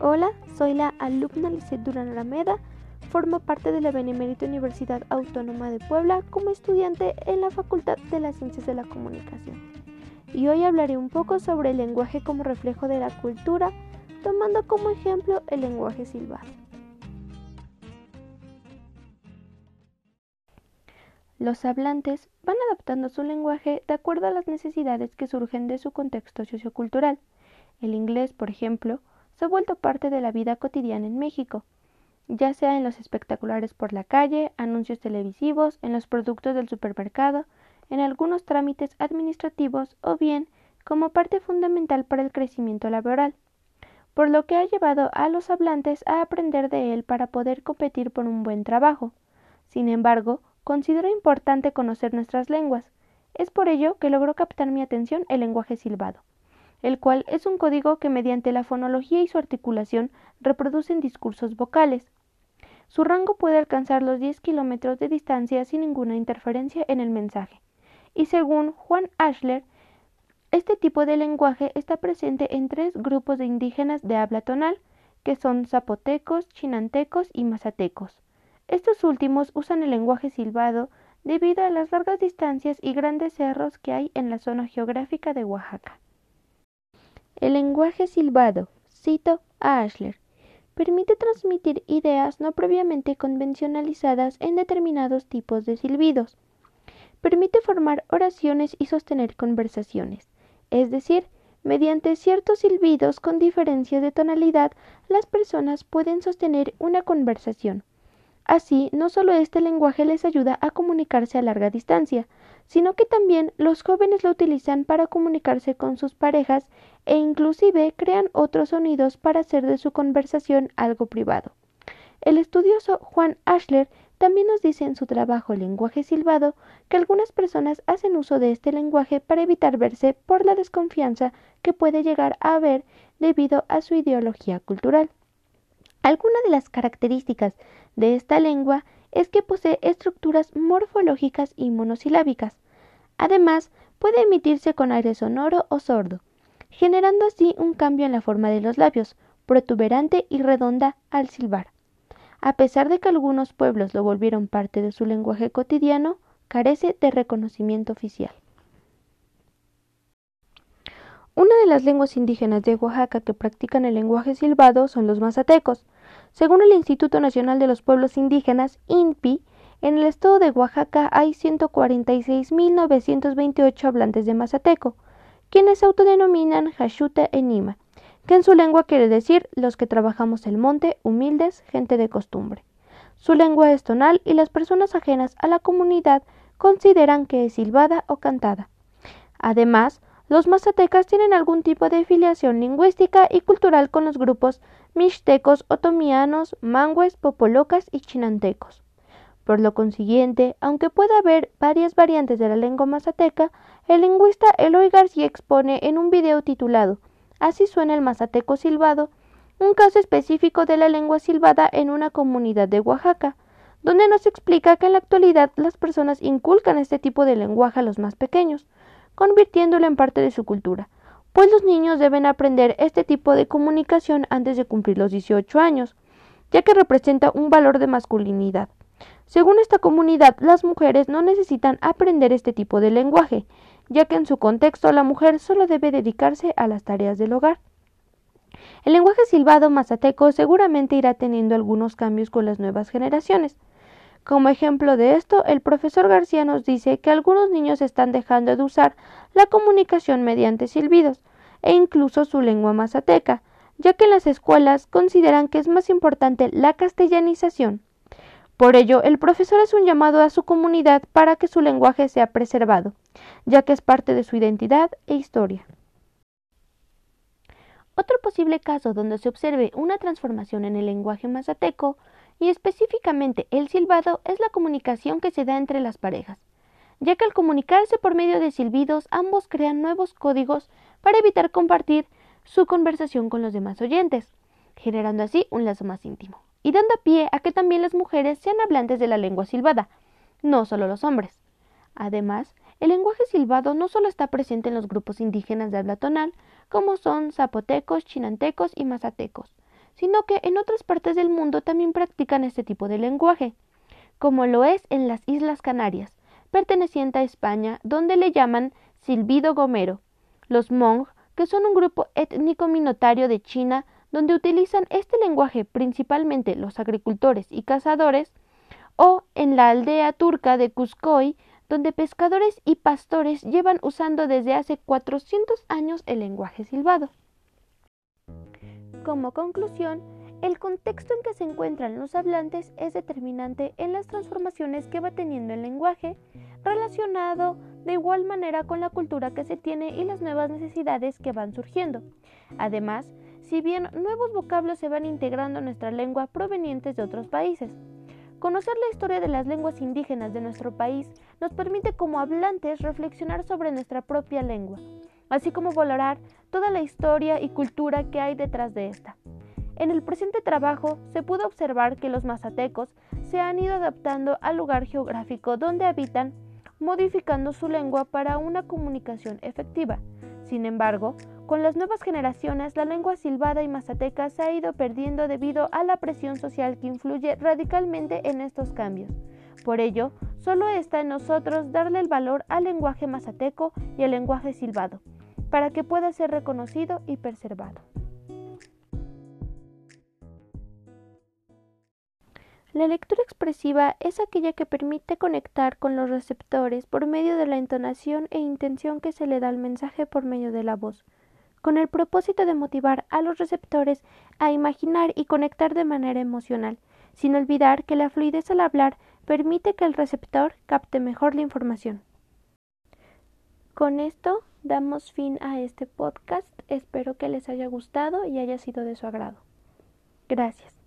Hola, soy la alumna Lisset Durán Arameda, formo parte de la Benemérita Universidad Autónoma de Puebla como estudiante en la Facultad de las Ciencias de la Comunicación. Y hoy hablaré un poco sobre el lenguaje como reflejo de la cultura, tomando como ejemplo el lenguaje silbado. Los hablantes van adaptando su lenguaje de acuerdo a las necesidades que surgen de su contexto sociocultural. El inglés, por ejemplo, se ha vuelto parte de la vida cotidiana en México, ya sea en los espectaculares por la calle, anuncios televisivos, en los productos del supermercado, en algunos trámites administrativos o bien como parte fundamental para el crecimiento laboral, por lo que ha llevado a los hablantes a aprender de él para poder competir por un buen trabajo. Sin embargo, considero importante conocer nuestras lenguas. Es por ello que logró captar mi atención el lenguaje silbado el cual es un código que mediante la fonología y su articulación reproducen discursos vocales. Su rango puede alcanzar los 10 kilómetros de distancia sin ninguna interferencia en el mensaje. Y según Juan Ashler, este tipo de lenguaje está presente en tres grupos de indígenas de habla tonal, que son zapotecos, chinantecos y mazatecos. Estos últimos usan el lenguaje silbado debido a las largas distancias y grandes cerros que hay en la zona geográfica de Oaxaca. El lenguaje silbado, cito a Ashler, permite transmitir ideas no previamente convencionalizadas en determinados tipos de silbidos. Permite formar oraciones y sostener conversaciones, es decir, mediante ciertos silbidos con diferencias de tonalidad, las personas pueden sostener una conversación. Así, no solo este lenguaje les ayuda a comunicarse a larga distancia, sino que también los jóvenes lo utilizan para comunicarse con sus parejas e inclusive crean otros sonidos para hacer de su conversación algo privado. El estudioso Juan Ashler también nos dice en su trabajo Lenguaje silbado que algunas personas hacen uso de este lenguaje para evitar verse por la desconfianza que puede llegar a haber debido a su ideología cultural. Algunas de las características de esta lengua es que posee estructuras morfológicas y monosilábicas. Además, puede emitirse con aire sonoro o sordo, generando así un cambio en la forma de los labios, protuberante y redonda al silbar. A pesar de que algunos pueblos lo volvieron parte de su lenguaje cotidiano, carece de reconocimiento oficial. Una de las lenguas indígenas de Oaxaca que practican el lenguaje silbado son los mazatecos, según el Instituto Nacional de los Pueblos Indígenas, INPI, en el estado de Oaxaca hay 146.928 hablantes de mazateco, quienes se autodenominan Hashuta Enima, que en su lengua quiere decir los que trabajamos el monte, humildes, gente de costumbre. Su lengua es tonal y las personas ajenas a la comunidad consideran que es silbada o cantada. Además, los mazatecas tienen algún tipo de filiación lingüística y cultural con los grupos mixtecos, otomianos, mangues, popolocas y chinantecos. Por lo consiguiente, aunque pueda haber varias variantes de la lengua mazateca, el lingüista Eloy García expone en un video titulado Así suena el mazateco silbado, un caso específico de la lengua silbada en una comunidad de Oaxaca, donde nos explica que en la actualidad las personas inculcan este tipo de lenguaje a los más pequeños, convirtiéndolo en parte de su cultura, pues los niños deben aprender este tipo de comunicación antes de cumplir los 18 años, ya que representa un valor de masculinidad. Según esta comunidad, las mujeres no necesitan aprender este tipo de lenguaje, ya que en su contexto la mujer solo debe dedicarse a las tareas del hogar. El lenguaje silbado mazateco seguramente irá teniendo algunos cambios con las nuevas generaciones, como ejemplo de esto, el profesor García nos dice que algunos niños están dejando de usar la comunicación mediante silbidos e incluso su lengua mazateca, ya que en las escuelas consideran que es más importante la castellanización. Por ello, el profesor es un llamado a su comunidad para que su lenguaje sea preservado, ya que es parte de su identidad e historia. Otro posible caso donde se observe una transformación en el lenguaje mazateco y específicamente el silbado es la comunicación que se da entre las parejas, ya que al comunicarse por medio de silbidos ambos crean nuevos códigos para evitar compartir su conversación con los demás oyentes, generando así un lazo más íntimo, y dando pie a que también las mujeres sean hablantes de la lengua silbada, no solo los hombres. Además, el lenguaje silbado no solo está presente en los grupos indígenas de habla tonal, como son zapotecos, chinantecos y mazatecos, sino que en otras partes del mundo también practican este tipo de lenguaje, como lo es en las Islas Canarias, perteneciente a España, donde le llaman silbido gomero. Los Hmong, que son un grupo étnico minotario de China, donde utilizan este lenguaje principalmente los agricultores y cazadores, o en la aldea turca de Cuscoy, donde pescadores y pastores llevan usando desde hace 400 años el lenguaje silbado. Como conclusión, el contexto en que se encuentran los hablantes es determinante en las transformaciones que va teniendo el lenguaje, relacionado de igual manera con la cultura que se tiene y las nuevas necesidades que van surgiendo. Además, si bien nuevos vocablos se van integrando en nuestra lengua provenientes de otros países. Conocer la historia de las lenguas indígenas de nuestro país nos permite como hablantes reflexionar sobre nuestra propia lengua, así como valorar toda la historia y cultura que hay detrás de esta. En el presente trabajo se pudo observar que los mazatecos se han ido adaptando al lugar geográfico donde habitan, modificando su lengua para una comunicación efectiva. Sin embargo, con las nuevas generaciones, la lengua silbada y mazateca se ha ido perdiendo debido a la presión social que influye radicalmente en estos cambios. Por ello, solo está en nosotros darle el valor al lenguaje mazateco y al lenguaje silbado, para que pueda ser reconocido y preservado. La lectura expresiva es aquella que permite conectar con los receptores por medio de la entonación e intención que se le da al mensaje por medio de la voz, con el propósito de motivar a los receptores a imaginar y conectar de manera emocional, sin olvidar que la fluidez al hablar permite que el receptor capte mejor la información. Con esto damos fin a este podcast. Espero que les haya gustado y haya sido de su agrado. Gracias.